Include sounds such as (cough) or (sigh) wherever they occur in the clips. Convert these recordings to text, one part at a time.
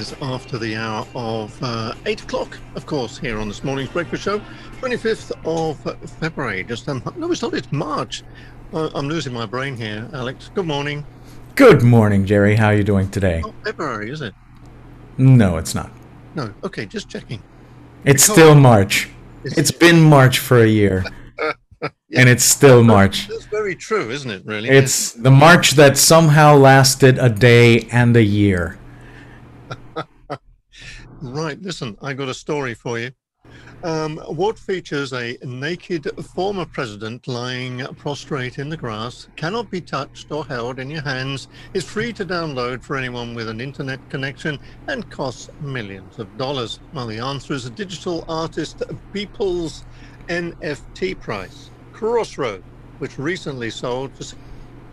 is after the hour of uh, 8 o'clock, of course, here on this morning's breakfast show, 25th of February. Just um, No, it's not, it's March. Uh, I'm losing my brain here, Alex. Good morning. Good morning, Gerry. How are you doing today? Not February, is it? No, it's not. No, okay, just checking. It's still March. It's been March for a year. (laughs) Yeah. And it's still March. That's very true, isn't it, really? It's the March that somehow lasted a day and a year. Right, listen, I got a story for you. Um, what features a naked former president lying prostrate in the grass, cannot be touched or held in your hands, is free to download for anyone with an internet connection, and costs millions of dollars? Well, the answer is a digital artist Beeple's NFT price, Crossroad, which recently sold for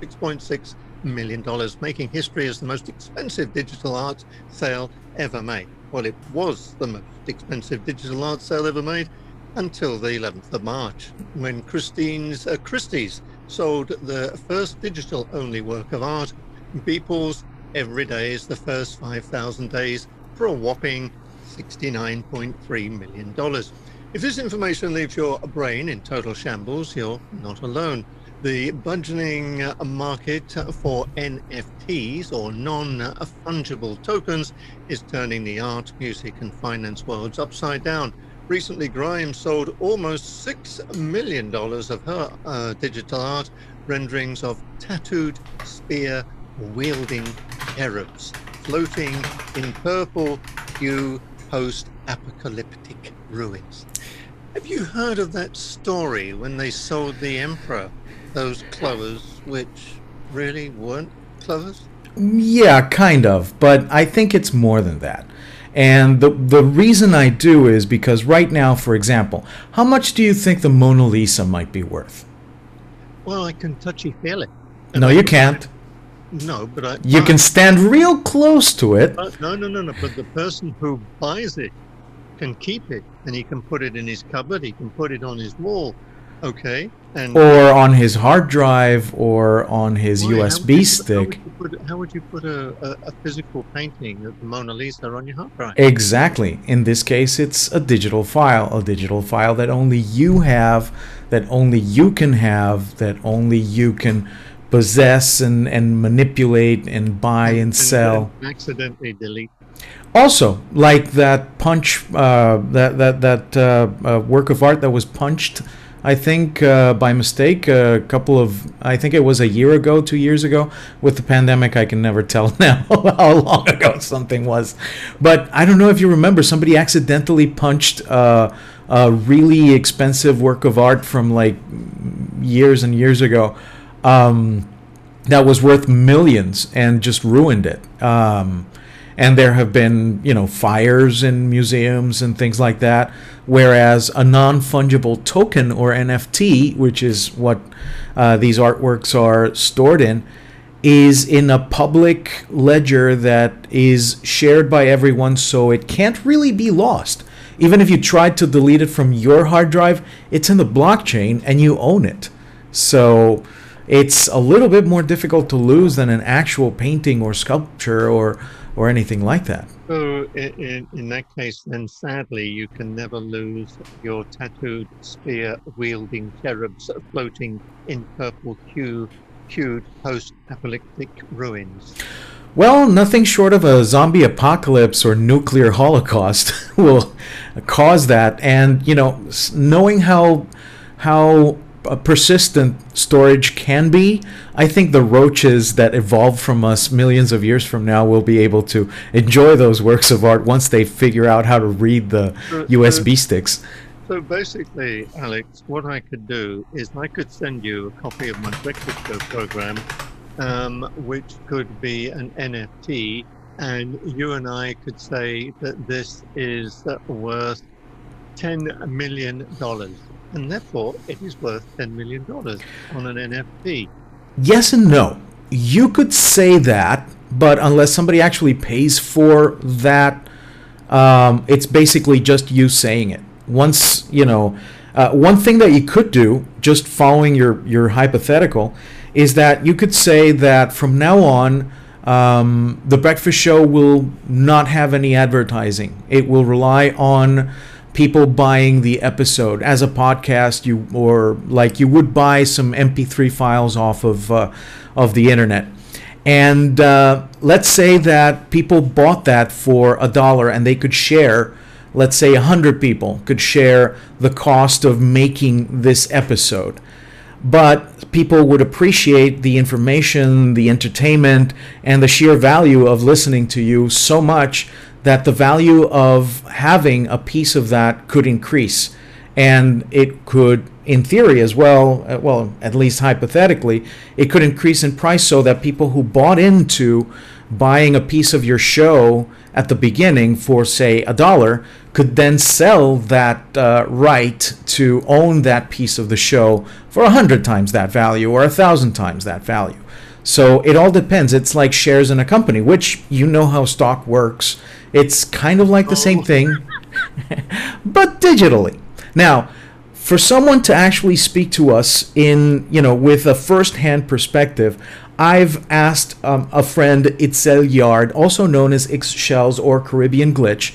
$6.6 million, making history as the most expensive digital art sale ever made. Well, it was the most expensive digital art sale ever made until the 11th of March, when Christine's uh, Christie's sold the first digital-only work of art, Beeple's Every Day is the first 5,000 days, for a whopping $69.3 million. If this information leaves your brain in total shambles, you're not alone. The burgeoning market for NFTs or non fungible tokens is turning the art, music, and finance worlds upside down. Recently, Grimes sold almost $6 million of her uh, digital art renderings of tattooed spear wielding cherubs floating in purple hue post apocalyptic ruins. Have you heard of that story when they sold the Emperor those clovers, which really weren't clovers? Yeah, kind of, but I think it's more than that. And the the reason I do is because right now, for example, how much do you think the Mona Lisa might be worth? Well, I can touchy feel it. No, you can't. No, but I. You but- can stand real close to it. but no, no, no, no. But the person who buys it can keep it, and he can put it in his cupboard. He can put it on his wall. Okay, and or on his hard drive or on his Why, how USB How stick. would you put, how would you put a, a, a physical painting of the Mona Lisa on your hard drive? Exactly. In this case, it's a digital file, a digital file that only you have, that only you can have, that only you can possess and, and manipulate and buy and sell. then accidentally delete. Also, like that punch, uh, that that that uh, uh, work of art that was punched, I think uh, by mistake a couple of, I think it was a year ago, two years ago. With the pandemic, I can never (laughs) tell now how long ago (laughs) something was. But I don't know if you remember, somebody accidentally punched uh, a really expensive work of art from like years and years ago. Um, that was worth millions and just ruined it. Um, and there have been, you know, fires in museums and things like that. Whereas a non-fungible token or NFT, which is what uh, these artworks are stored in, is in a public ledger that is shared by everyone, so it can't really be lost. Even if you tried to delete it from your hard drive, it's in the blockchain and you own it. So it's a little bit more difficult to lose than an actual painting or sculpture or or anything like that. So in, in, in that case, then sadly, you can never lose your tattooed spear wielding cherubs floating in purple hue, hued post-apocalyptic ruins. Well, nothing short of a zombie apocalypse or nuclear holocaust (laughs) will cause that. And you know, knowing how how uh, persistent storage can be, I think the roaches that evolved from us millions of years from now will be able to enjoy those works of art once they figure out how to read the So- USB sticks. So basically, Alex, what I could do is I could send you a copy of my breakfast show program, um, which could be an NFT, and you and I could say that this is worth ten million dollars, and therefore it is worth ten million dollars on an NFT. Yes and no. You could say that, but unless somebody actually pays for that, um, it's basically just you saying it. Once you know, uh, one thing that you could do, just following your your hypothetical, is that you could say that from now on, Um, the breakfast show will not have any advertising. It will rely on people buying the episode. As a podcast you or like you would buy some mp3 files off of uh, of the internet. And uh, let's say that people bought that for a dollar and they could share let's say 100 people could share the cost of making this episode. But people would appreciate the information, the entertainment, and the sheer value of listening to you so much that the value of having a piece of that could increase. And it could, in theory as well, uh, well, at least hypothetically, it could increase in price so that people who bought into buying a piece of your show at the beginning for, say, a dollar could then sell that uh, right to own that piece of the show for a hundred times that value or a thousand times that value. So it all depends. It's like shares in a company, which you know how stock works. It's kind of like the same oh. thing, (laughs) but digitally. Now, for someone to actually speak to us in, you know, with a first-hand perspective, I've asked um, a friend, Itzel Yard, also known as IX Shells or Caribbean Glitch,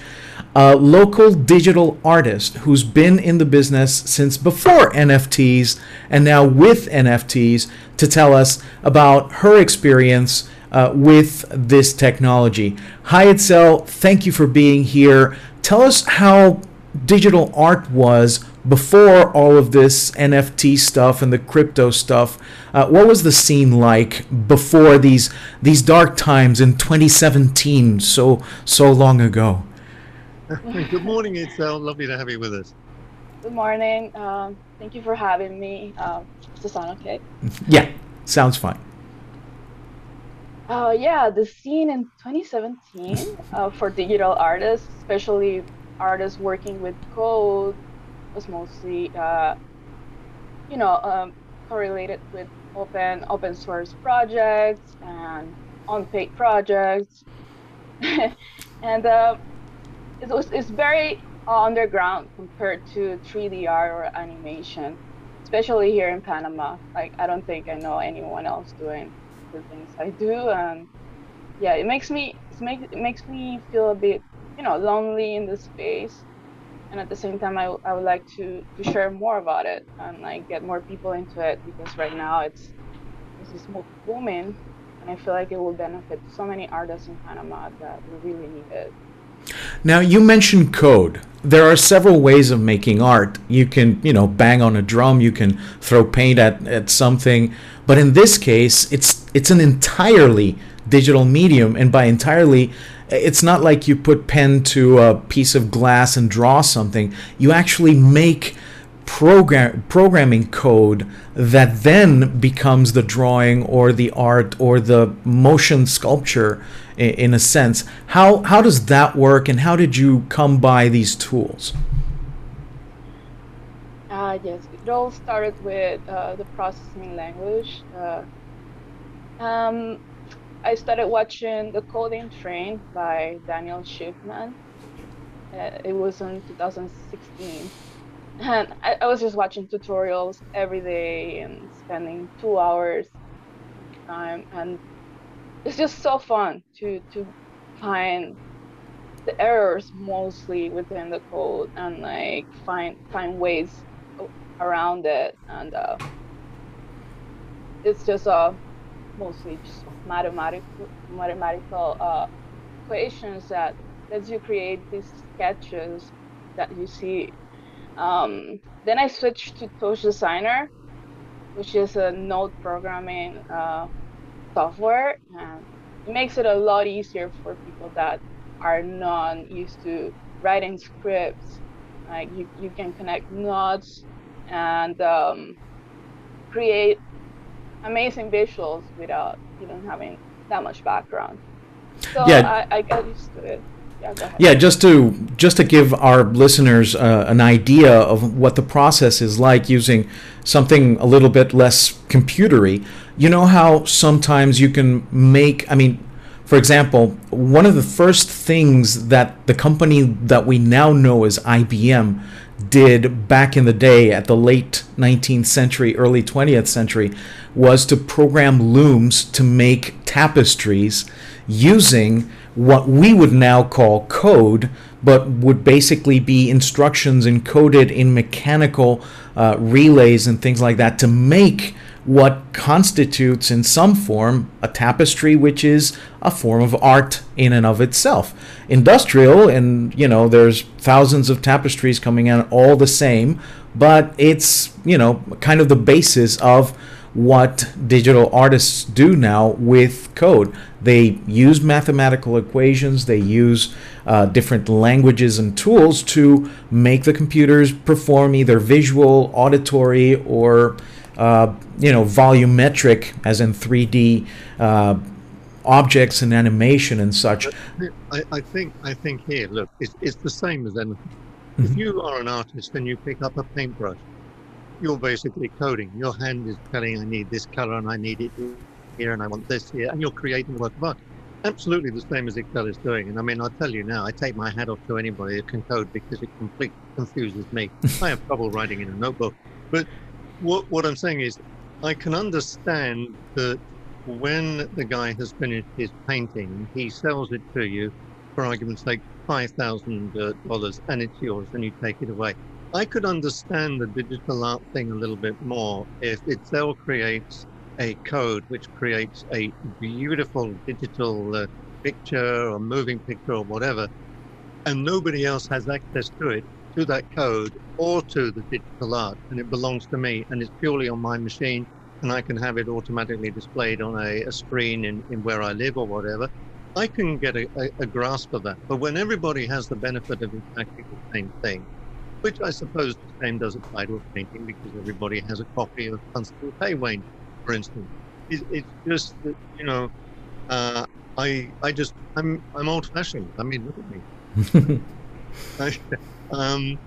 a local digital artist who's been in the business since before NFTs and now with NFTs to tell us about her experience uh, with this technology. Hi, Itzel. Thank you for being here. Tell us how digital art was before all of this NFT stuff and the crypto stuff. Uh, what was the scene like before these these dark times in 2017, so so long ago? (laughs) Good morning, Itzel. Lovely to have you with us. Good morning. Um, thank you for having me. Um, does it sound okay? Yeah, sounds fine. Uh, yeah, the scene in 2017 uh, for digital artists, especially artists working with code, was mostly, uh, you know, um, correlated with open open source projects and unpaid projects, (laughs) and uh, it was, it's very uh, underground compared to 3D art or animation, especially here in Panama. Like I don't think I know anyone else doing the things I do, and yeah, it makes me it makes it makes me feel a bit you know lonely in the space, and at the same time I, I would like to to share more about it and like get more people into it because right now it's this is booming, and I feel like it will benefit so many artists in Panama that we really need it. Now, you mentioned code. There are several ways of making art. You can, you know, bang on a drum, you can throw paint at, at something, but in this case, it's it's an entirely digital medium and by entirely it's not like you put pen to a piece of glass and draw something. You actually make program programming code that then becomes the drawing or the art or the motion sculpture in, a sense. How how does that work and how did you come by these tools? Uh, yes it all started with uh, the processing language. Uh, um, I started watching The Coding Train by Daniel Shiffman. Uh, it was in 2016 and I, I, was just watching tutorials every day and spending two hours time. And it's just so fun to to find the errors mostly within the code and like find find ways around it and uh, it's just uh, mostly just mathematical mathematical uh, equations that lets you create these sketches that you see. Um, then I switched to TouchDesigner, which is a node programming uh, software. And it makes it a lot easier for people that are not used to writing scripts. Like you, you can connect nodes and um, create amazing visuals without even having that much background. So yeah. I, I got used to it. Yeah, just to just to give our listeners uh, an idea of what the process is like using something a little bit less computery. You know how sometimes you can make. I mean, for example, one of the first things that the company that we now know as IBM did back in the day at the late 19th century, early 20th century, was to program looms to make tapestries using what we would now call code, but would basically be instructions encoded in mechanical uh, relays and things like that to make what constitutes in some form a tapestry which is a form of art in and of itself industrial and you know there's thousands of tapestries coming out all the same but it's you know kind of the basis of what digital artists do now with code. They use mathematical equations, they use uh, different languages and tools to make the computers perform either visual, auditory, or uh, you know volumetric, as in 3D uh, objects and animation and such. I, I, think I think here, look, it's, it's the same as anything. Mm-hmm. If you are an artist and you pick up a paintbrush you're basically coding. Your hand is telling, I need this color and I need it here and I want this here, and you're creating a work of art. Absolutely the same as Itzel is doing. And I mean, I'll tell you now, I take my hat off to anybody who can code because it completely confuses me. (laughs) I have trouble writing in a notebook. But what, what I'm saying is, I can understand that when the guy has finished his painting, he sells it to you, for argument's sake, $5,000 and it's yours and you take it away. I could understand the digital art thing a little bit more if Itzel creates a code which creates a beautiful digital uh, picture or moving picture or whatever, and nobody else has access to it, to that code or to the digital art, and it belongs to me and it's purely on my machine, and I can have it automatically displayed on a, a screen in, in where I live or whatever. I can get a, a, a grasp of that. But when everybody has the benefit of exactly the same thing, which I suppose the same does apply to a painting because everybody has a copy of Constable Hay Wain, for instance. It, it's just that, you know, uh, I I just I'm I'm old-fashioned. I mean, look at me. (laughs) I, um,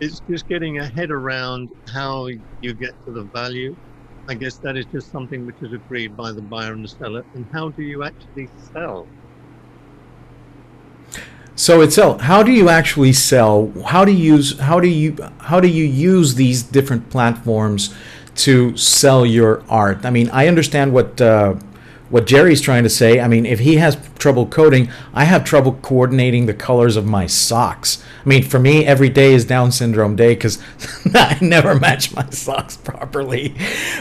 it's just getting a head around how you get to the value. I guess that is just something which is agreed by the buyer and the seller. And how do you actually sell? So it's how do you actually sell? How do you use how do you how do you use these different platforms to sell your art? I mean, I understand what uh, what Gerry's trying to say. I mean, if he has trouble coding, I have trouble coordinating the colors of my socks. I mean, for me, every day is Down syndrome day because (laughs) I never match my socks (laughs) properly.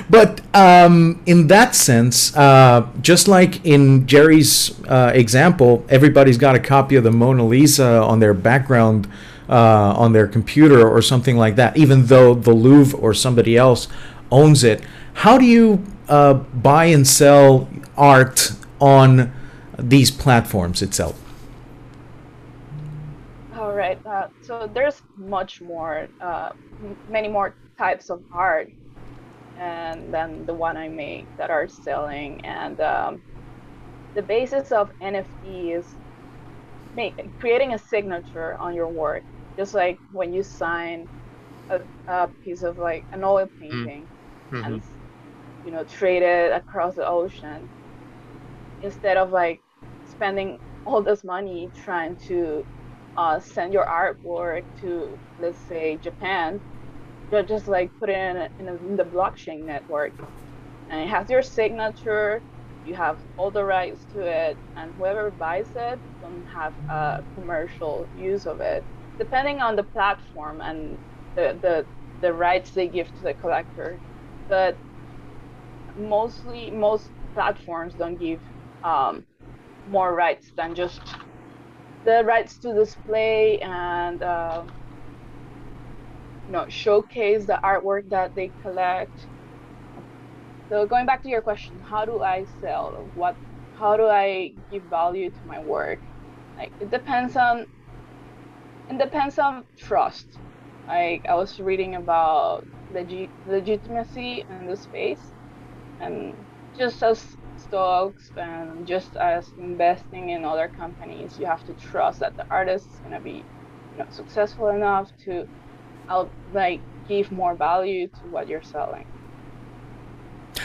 But um, in that sense, uh, just like in Gerry's uh, example, everybody's got a copy of the Mona Lisa on their background. Uh, on their computer or something like that, even though the Louvre or somebody else owns it. How do you uh, buy and sell art on these platforms itself? All right. Uh, so there's much more, uh, many more types of art, and than the one I make that are selling. And um, the basis of NFT is make, creating a signature on your work, just like when you sign a, a piece of like an oil mm. painting, mm-hmm. and you know trade it across the ocean instead of like spending all this money trying to uh, send your artwork to let's say Japan, you just like put it in, in, a, in the blockchain network, and it has your signature. You have all the rights to it, and whoever buys it don't have a commercial use of it, depending on the platform and the the, the rights they give to the collector. But mostly, most platforms don't give um, more rights than just the rights to display and uh, you know showcase the artwork that they collect. So going back to your question, how do I sell? What? How do I give value to my work? Like it depends on. It depends on trust. Like I was reading about legit legitimacy in the space, and just as stocks and just as investing in other companies, you have to trust that the artist is going to be you know, successful enough to out, like give more value to what you're selling,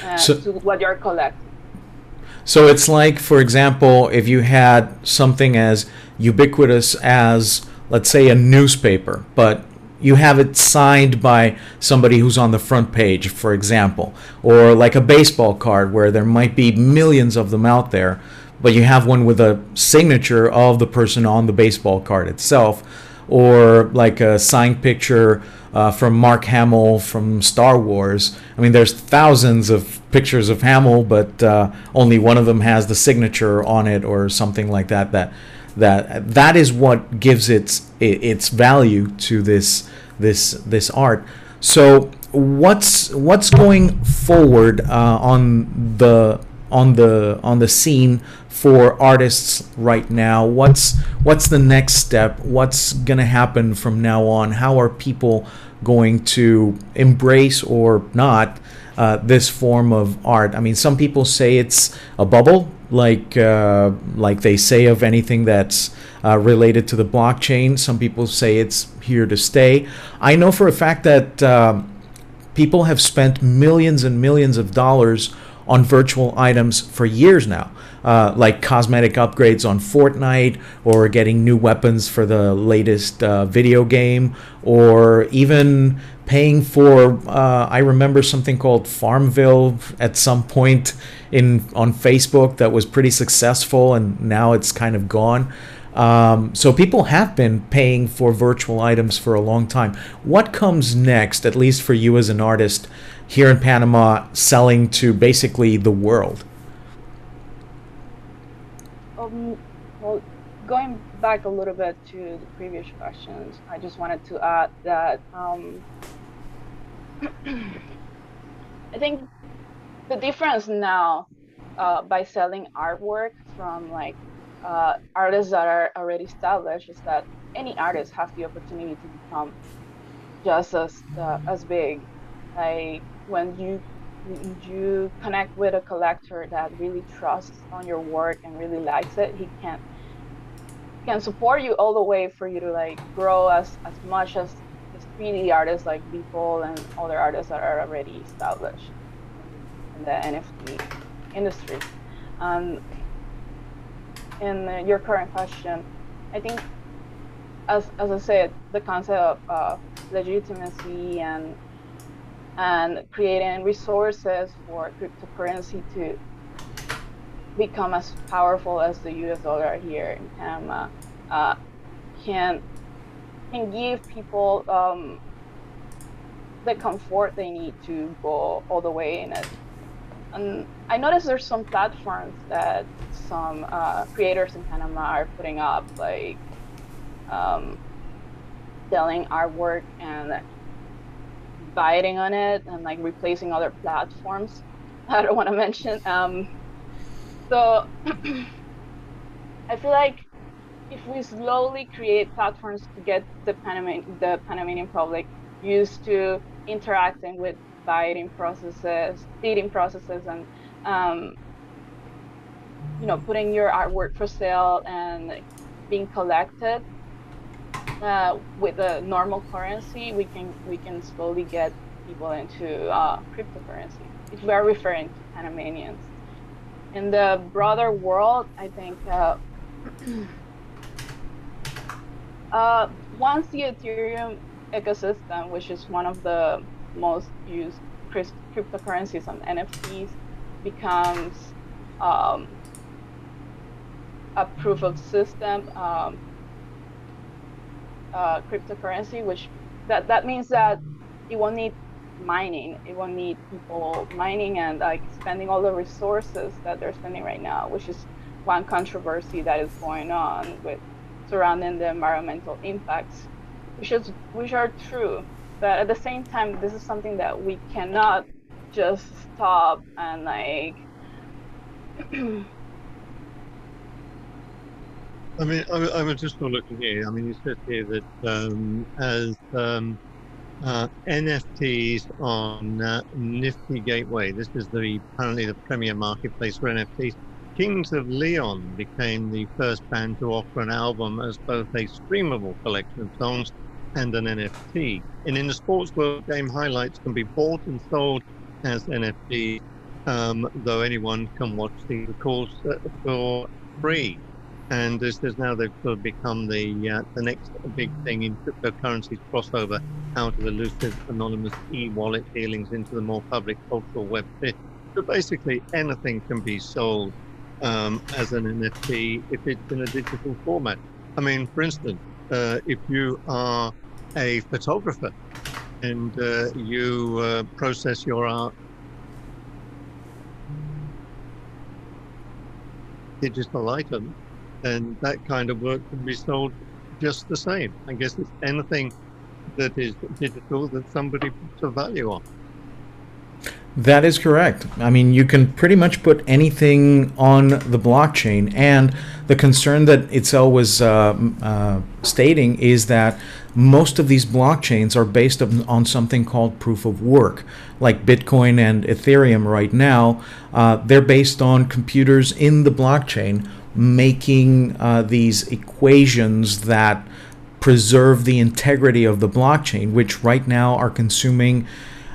uh, so, to what you're collecting. So it's like, for example, if you had something as ubiquitous as, let's say, a newspaper, but you have it signed by somebody who's on the front page, for example, or like a baseball card where there might be millions of them out there, but you have one with a signature of the person on the baseball card itself, or like a signed picture uh, from Mark Hamill from Star Wars. I mean, there's thousands of pictures of Hamill, but uh, only one of them has the signature on it or something like that. That that that is what gives its its value to this this this art. So what's what's going forward uh, on the on the on the scene for artists right now? What's what's the next step? What's going to happen from now on? How are people going to embrace or not uh, this form of art? I mean, some people say it's a bubble, like uh, like they say of anything that's uh, related to the blockchain. Some people say it's here to stay. I know for a fact that uh, people have spent millions and millions of dollars on virtual items for years now, uh, like cosmetic upgrades on Fortnite, or getting new weapons for the latest uh, video game, or even paying for. Uh, I remember something called Farmville at some point in on Facebook that was pretty successful, and now it's kind of gone. Um, so people have been paying for virtual items for a long time. What comes next, at least for you as an artist here in Panama, selling to basically the world? Um, well, going back a little bit to the previous questions, I just wanted to add that um, (clears throat) I think the difference now uh, by selling artwork from like uh, artists that are already established is that any artist has the opportunity to become just as uh, as big. Like when you you connect with a collector that really trusts on your work and really likes it, he can can support you all the way for you to like grow as as much as as 3D artists like Beeple and other artists that are already established in the NFT industry. Um, in your current question, I think, as, as I said, the concept of uh, legitimacy and and creating resources for cryptocurrency to become as powerful as the U.S. dollar here in Panama uh, can can give people um, the comfort they need to go all the way in it. And I noticed there's some platforms that some uh, creators in Panama are putting up, like um, selling artwork and biting on it and like replacing other platforms. (laughs) I don't want to mention. Um, so (clears throat) I feel like if we slowly create platforms to get the Panamanian, the Panamanian public used to interacting with bidding processes, bidding processes, and um, you know, putting your artwork for sale and being collected uh, with the normal currency, we can we can slowly get people into uh, cryptocurrency. If we are referring to Panamanians. In the broader world, I think uh, (clears throat) uh, once the Ethereum ecosystem, which is one of the most used cryptocurrencies on NFTs, becomes um, a proof of system um, uh, cryptocurrency, which that, that means that it won't need mining. It won't need people mining and like spending all the resources that they're spending right now, which is one controversy that is going on with surrounding the environmental impacts, which is which are true. But at the same time, this is something that we cannot just stop and like (clears throat) I mean, I, I was just looking here. I mean, you said here that um, as um, uh, NFTs on uh, Nifty Gateway, this is the apparently the premier marketplace for NFTs. Kings of Leon became the first band to offer an album as both a streamable collection of songs and an NFT. And in the sports world, game highlights can be bought and sold as NFT, um, though anyone can watch the calls uh, for free. And this is now they've sort of become the uh, the next big thing in cryptocurrencies crossover out of the elusive anonymous e-wallet dealings into the more public cultural web. So basically, anything can be sold um, as an NFT if it's in a digital format. I mean, for instance, uh, if you are a photographer and uh, you uh, process your art digital item, then that kind of work can be sold just the same. I guess it's anything that is digital that somebody puts a value on. That is correct. I mean, you can pretty much put anything on the blockchain, and the concern that Itzel was uh, uh, stating is that most of these blockchains are based on something called proof of work, like Bitcoin and Ethereum right now. Uh, they're based on computers in the blockchain making uh, these equations that preserve the integrity of the blockchain, which right now are consuming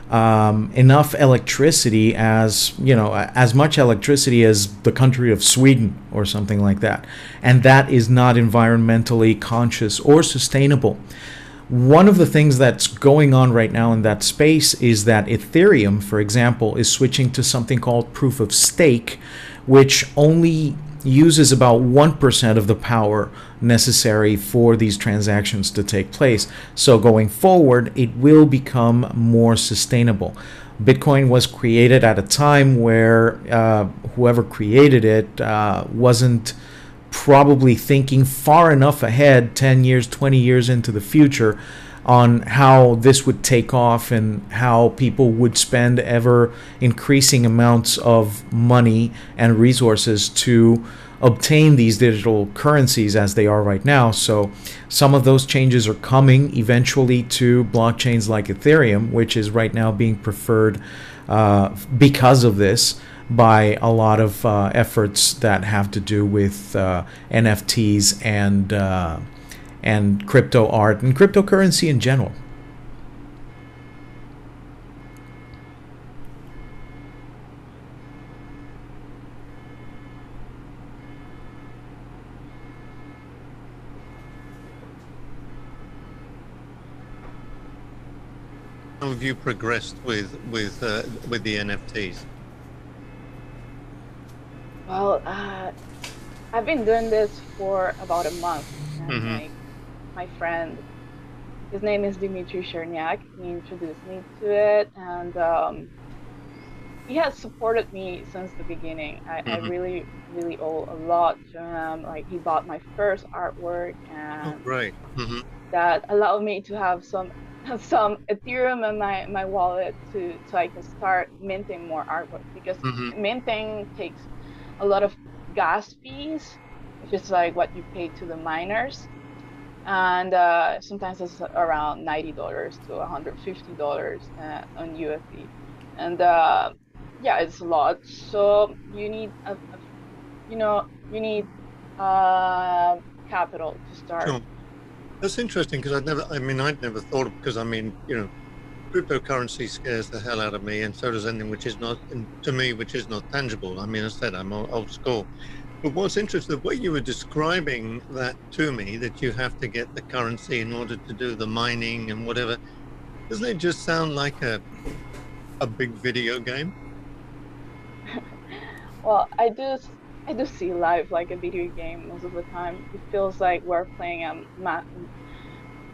um, enough electricity as you know as much electricity as the country of Sweden or something like that, and that is not environmentally conscious or sustainable. One of the things that's going on right now in that space is that Ethereum, for example, is switching to something called proof of stake, which only uses about 1% of the power necessary for these transactions to take place. So going forward, it will become more sustainable. Bitcoin was created at a time where uh, whoever created it uh, wasn't probably thinking far enough ahead 10 years, 20 years into the future on how this would take off and how people would spend ever increasing amounts of money and resources to obtain these digital currencies as they are right now. So some of those changes are coming eventually to blockchains like Ethereum, which is right now being preferred uh, because of this by a lot of uh, efforts that have to do with uh, NFTs and uh, and crypto art and cryptocurrency in general. How have you progressed with with uh, with the NFTs? Well, uh, I've been doing this for about a month. Mm-hmm. My, my friend, his name is Dimitri Cherniak. He introduced me to it, and um, he has supported me since the beginning. I, mm-hmm. I, really, really owe a lot to him. Like he bought my first artwork, and oh, right. Mm-hmm. that allowed me to have some (laughs) some Ethereum in my, my wallet to so I can start minting more artwork because mm-hmm. minting takes a lot of gas fees, which is like what you pay to the miners. And uh, sometimes it's around ninety dollars to one hundred fifty dollars uh, on USD, and uh, yeah, it's a lot. So you need a, a you know, you need uh, capital to start. Sure. That's interesting because I'd never, I mean, I'd never thought of, because I mean, you know, cryptocurrency scares the hell out of me, and so does anything which is not, to me, which is not tangible. I mean, I said I'm old school. But what's interesting, the way you were describing that to me, that you have to get the currency in order to do the mining and whatever, doesn't it just sound like a, a big video game? (laughs) well, I do I do see life like a video game most of the time. It feels like we're playing a ma-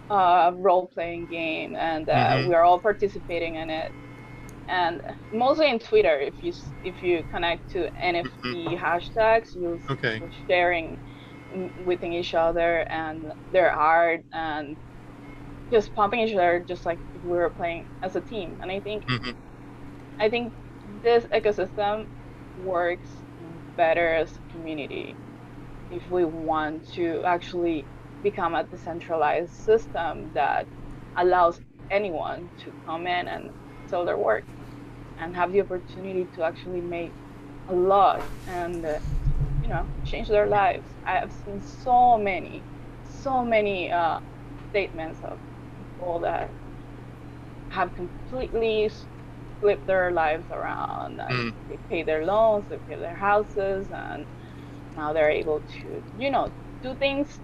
uh, role-playing game, and uh, mm-hmm. we're all participating in it. And mostly in Twitter, if you if you connect to NFT mm-hmm. hashtags, you'll okay. sharing within each other and their art and just pumping each other, just like we were playing as a team. And I think mm-hmm. I think this ecosystem works better as a community if we want to actually become a decentralized system that allows anyone to come in and sell their work and have the opportunity to actually make a lot and uh, you know change their lives i have seen so many so many uh, statements of people that have completely flipped their lives around. Mm. They pay their loans, they pay their houses, and now they're able to, you know, do things,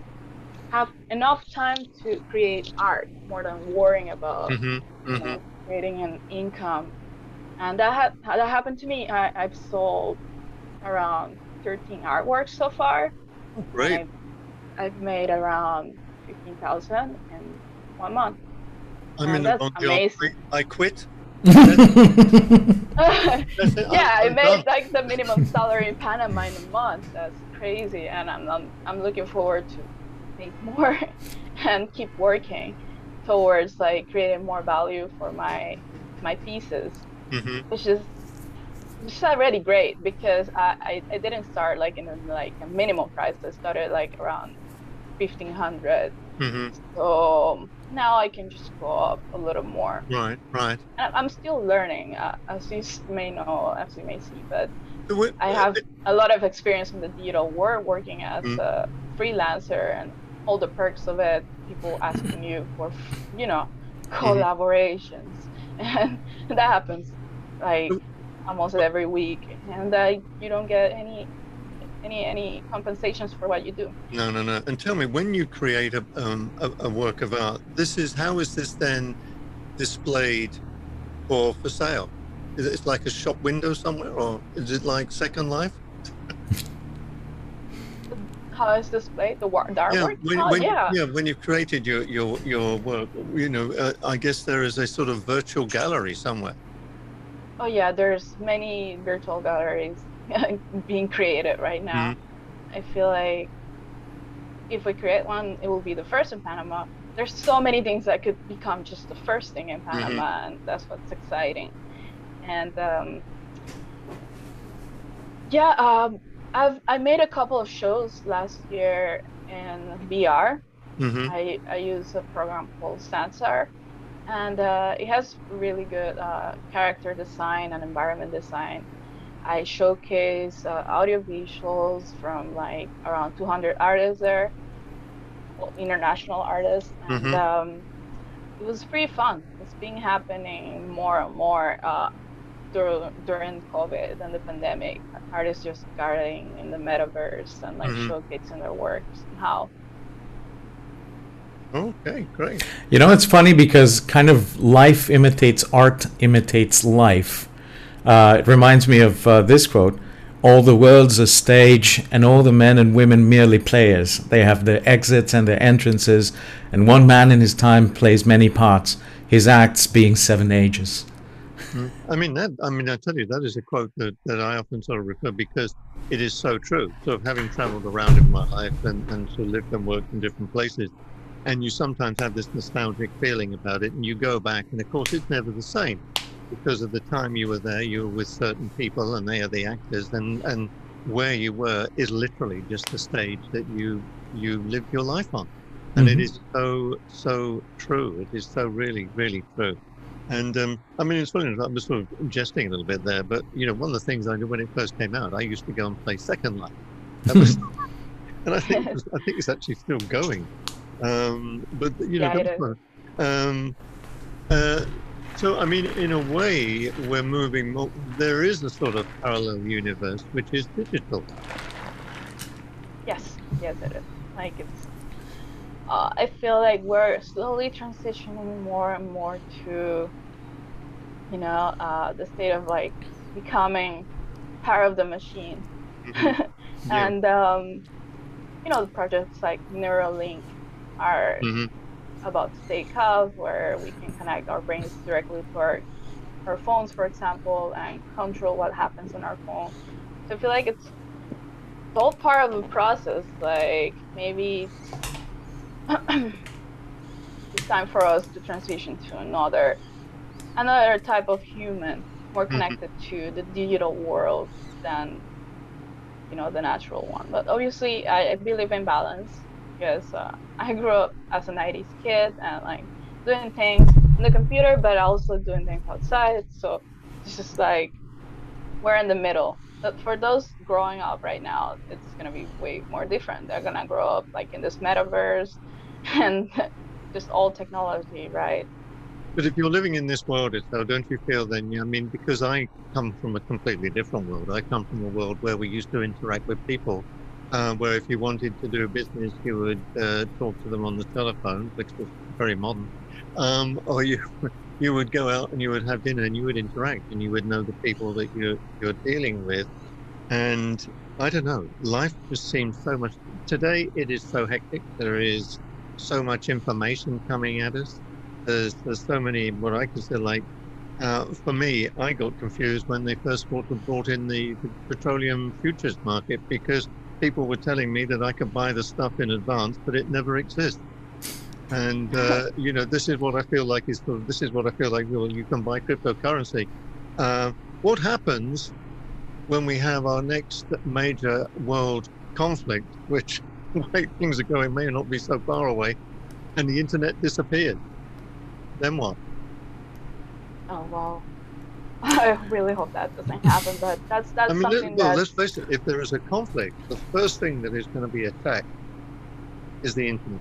have enough time to create art more than worrying about Mm-hmm. Mm-hmm. know, creating an income. And that had that happened to me. I, I've sold around 13 artworks so far. Great. I've, I've made around 15,000 in one month. I'm and in the wrong job. amazing. I, I quit. (laughs) yeah. I (laughs) made like the minimum salary in Panama in a month. That's crazy, and I'm I'm, I'm looking forward to make more (laughs) and keep working towards like creating more value for my my pieces, Mhm. which is which is already great because I, I, I didn't start like in a, like a minimum price. I started like around fifteen hundred. Mhm. So now I can just go up a little more. Right. Right. And I'm still learning, uh, as you may know, as you may see, but what- I have a lot of experience in the digital world working as Mm. a freelancer and all the perks of it. People asking you for, you know, Mm-hmm. collaborations, (laughs) and that happens like almost every week, and uh, you don't get any any any compensations for what you do. No, no, no. And tell me, when you create a, um, a, a work of art, this is how is this then displayed for for sale? Is it it's like a shop window somewhere, or is it like Second Life? How is displayed the, war- the artwork? when, Oh, when, yeah. when you've created your your your work, you know, uh, I guess there is a sort of virtual gallery somewhere. Oh yeah, there's many virtual galleries (laughs) being created right now. I feel like if we create one, it will be the first in Panama. There's so many things that could become just the first thing in Panama, and that's what's exciting. And um, yeah, um, I've I made a couple of shows last year in VR. hmm I, I use a program called Sansar, and uh, it has really good uh, character design and environment design. I showcase uh, audio visuals from like around 200 artists there, well, international artists, and Mhm. um, it was pretty fun. It's been happening more and more uh, during during COVID and the pandemic. Artists just gathering in the metaverse and like Mhm. showcasing their works and how Okay, great. You know, it's funny because kind of life imitates art, imitates life. Uh, it reminds me of uh, this quote All the world's a stage, and all the men and women merely players. They have their exits and their entrances, and one man in his time plays many parts, his acts being seven ages. I mean that. I mean, I tell you, that is a quote that, that I often sort of refer because it is so true. So having travelled around in my life and and sort of lived and worked in different places, and you sometimes have this nostalgic feeling about it, and you go back, and of course, it's never the same because of the time you were there. You were with certain people, and they are the actors, and and where you were is literally just the stage that you you lived your life on, and it Mhm. is so so true. It is so really really true. And um, I mean, it's funny. I'm just sort of jesting a little bit there, but you know, one of the things I did when it first came out, I used to go and play Second Life. That was, (laughs) (laughs) and I think I think it's actually still going. Um, but you know, Yeah, um, uh, so I mean, in a way, we're moving. More, there is a sort of parallel universe which is digital. Yes, yes, it is. Like it's. Uh, I feel like we're slowly transitioning more and more to, you know, uh, the state of like becoming part of the machine. Mhm. (laughs) Yeah. and um, you know, the projects like Neuralink are Mhm. about to take off, where we can connect our brains directly to our, our phones, for example, and control what happens on our phone. So I feel like it's all part of the process. Like maybe (clears throat) it's time for us to transition to another another type of human, more Mhm. connected to the digital world than you know the natural one. But obviously, I, I believe in balance because uh, I grew up as a 90s kid and like doing things on the computer, but also doing things outside. So it's just like we're in the middle. But for those growing up right now, it's gonna be way more different. They're gonna grow up like in this metaverse (laughs) and just all technology, right? But if you're living in this world, though, don't you feel then? I mean, because I come from a completely different world. I come from a world where we used to interact with people uh, where if you wanted to do business, you would uh, talk to them on the telephone, which was very modern, um, or you (laughs) you would go out and you would have dinner and you would interact and you would know the people that you you're dealing with, and I don't know, life just seems so much. Today it is so hectic. There is so much information coming at us. There's there's so many what I consider like uh, for me, I got confused when they first brought, brought in the, the, petroleum futures market because people were telling me that I could buy the stuff in advance, but it never exists. And uh, you know, this is what I feel like is this is what I feel like. Well, you can buy cryptocurrency. Uh, what happens when we have our next major world conflict, which (laughs) way things are going may not be so far away, and the internet disappeared? Then what? Oh well, I really hope that doesn't happen. But that's that's I mean, something well, let's face it. If there is a conflict, the first thing that is going to be attacked is the internet.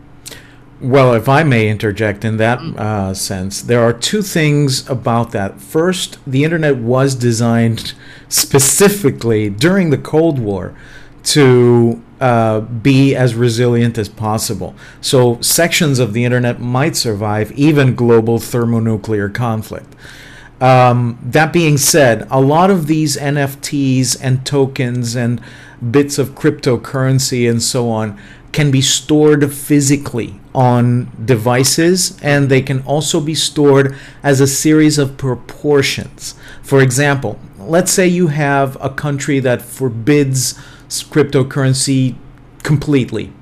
Well, if I may interject in that mm. uh, sense, there are two things about that. First, the internet was designed specifically during the Cold War to uh, be as resilient as possible. So, sections of the internet might survive even global thermonuclear conflict. Um, that being said, a lot of these NFTs and tokens and bits of cryptocurrency and so on can be stored physically on devices and they can also be stored as a series of proportions. For example, let's say you have a country that forbids cryptocurrency completely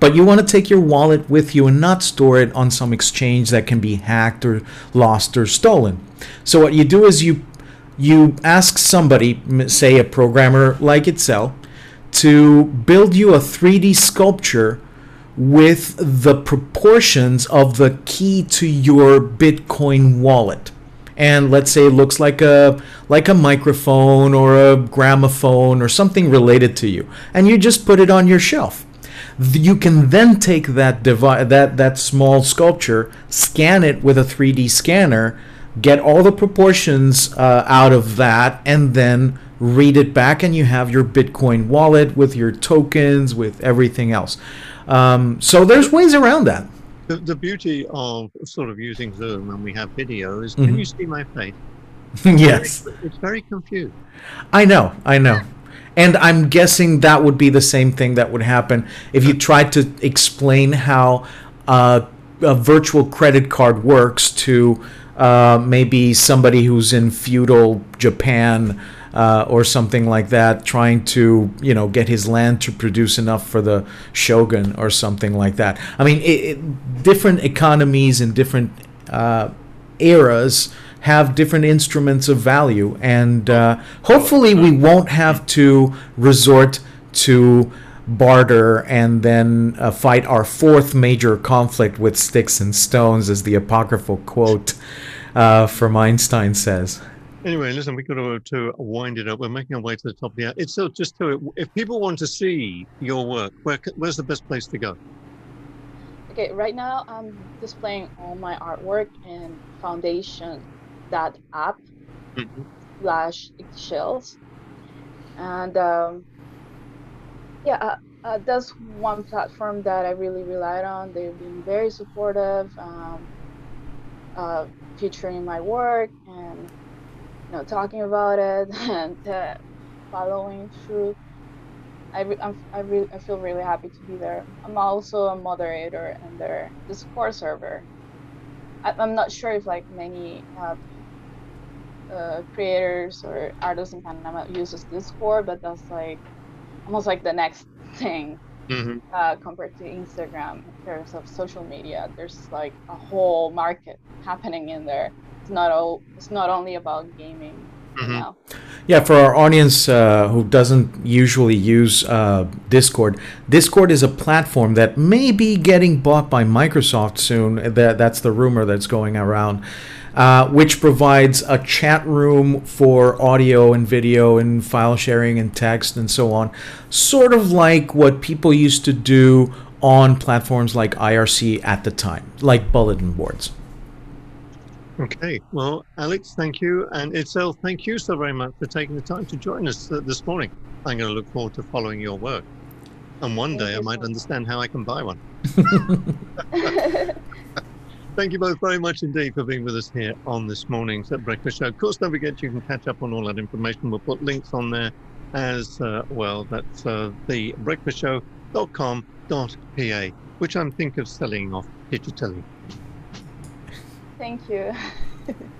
but you want to take your wallet with you and not store it on some exchange that can be hacked or lost or stolen. So what you do is you you ask somebody, say a programmer like Itzel, to build you a 3D sculpture with the proportions of the key to your Bitcoin wallet. And let's say it looks like a like a microphone or a gramophone or something related to you. And you just put it on your shelf you can then take that devi- that that small sculpture, scan it with a 3D scanner, get all the proportions uh, out of that, and then read it back, and you have your Bitcoin wallet with your tokens, with everything else. Um, so there's ways around that. The, the, beauty of sort of using Zoom when we have video is, mm-hmm. can you see my face? (laughs) yes. It's very, it's very confused. I know, I know. And I'm guessing that would be the same thing that would happen if you tried to explain how uh, a virtual credit card works to uh, maybe somebody who's in feudal Japan uh, or something like that, trying to you know get his land to produce enough for the shogun or something like that. I mean, it, it, different economies and different uh, eras have different instruments of value. And uh, hopefully, we won't have to resort to barter and then uh, fight our fourth major conflict with sticks and stones, as the apocryphal quote uh, from Einstein says. Anyway, listen, we've got to, to wind it up. We're making our way to the top of the hour. It's so just to, if people want to see your work, where, where's the best place to go? Okay, right now I'm displaying all my artwork in Foundation that app mm-hmm. slash IX Shells and um, yeah uh, uh, that's one platform that i really relied on they've been very supportive um, uh, featuring my work and you know talking about it (laughs) and uh, following through I, re- I'm, I, re- I feel really happy to be there. I'm also a moderator in their Discord server. I, am not sure if like many uh, uh, creators or artists in Panama uses Discord, but that's like almost like the next (laughs) thing mm-hmm. uh, compared to Instagram in terms of social media. There's like a whole market happening in there. It's not all. It's not only about gaming. Mm-hmm. Yeah, for our audience uh, who doesn't usually use uh, Discord, Discord is a platform that may be getting bought by Microsoft soon. That that's the rumor that's going around uh, which provides a chat room for audio and video and file sharing and text and so on, sort of like what people used to do on platforms like IRC at the time, like bulletin boards. Okay, well, Alex, thank you. And Itzel, thank you so very much for taking the time to join us uh, this morning. I'm going to look forward to following your work. And one day I might understand how I can buy one. (laughs) (laughs) (laughs) Thank you both very much indeed for being with us here on this morning's Breakfast Show. Of course, don't forget you can catch up on all that information. We'll put links on there as uh, well. That's uh, the which I'm thinking of selling off digitally. Thank you. (laughs)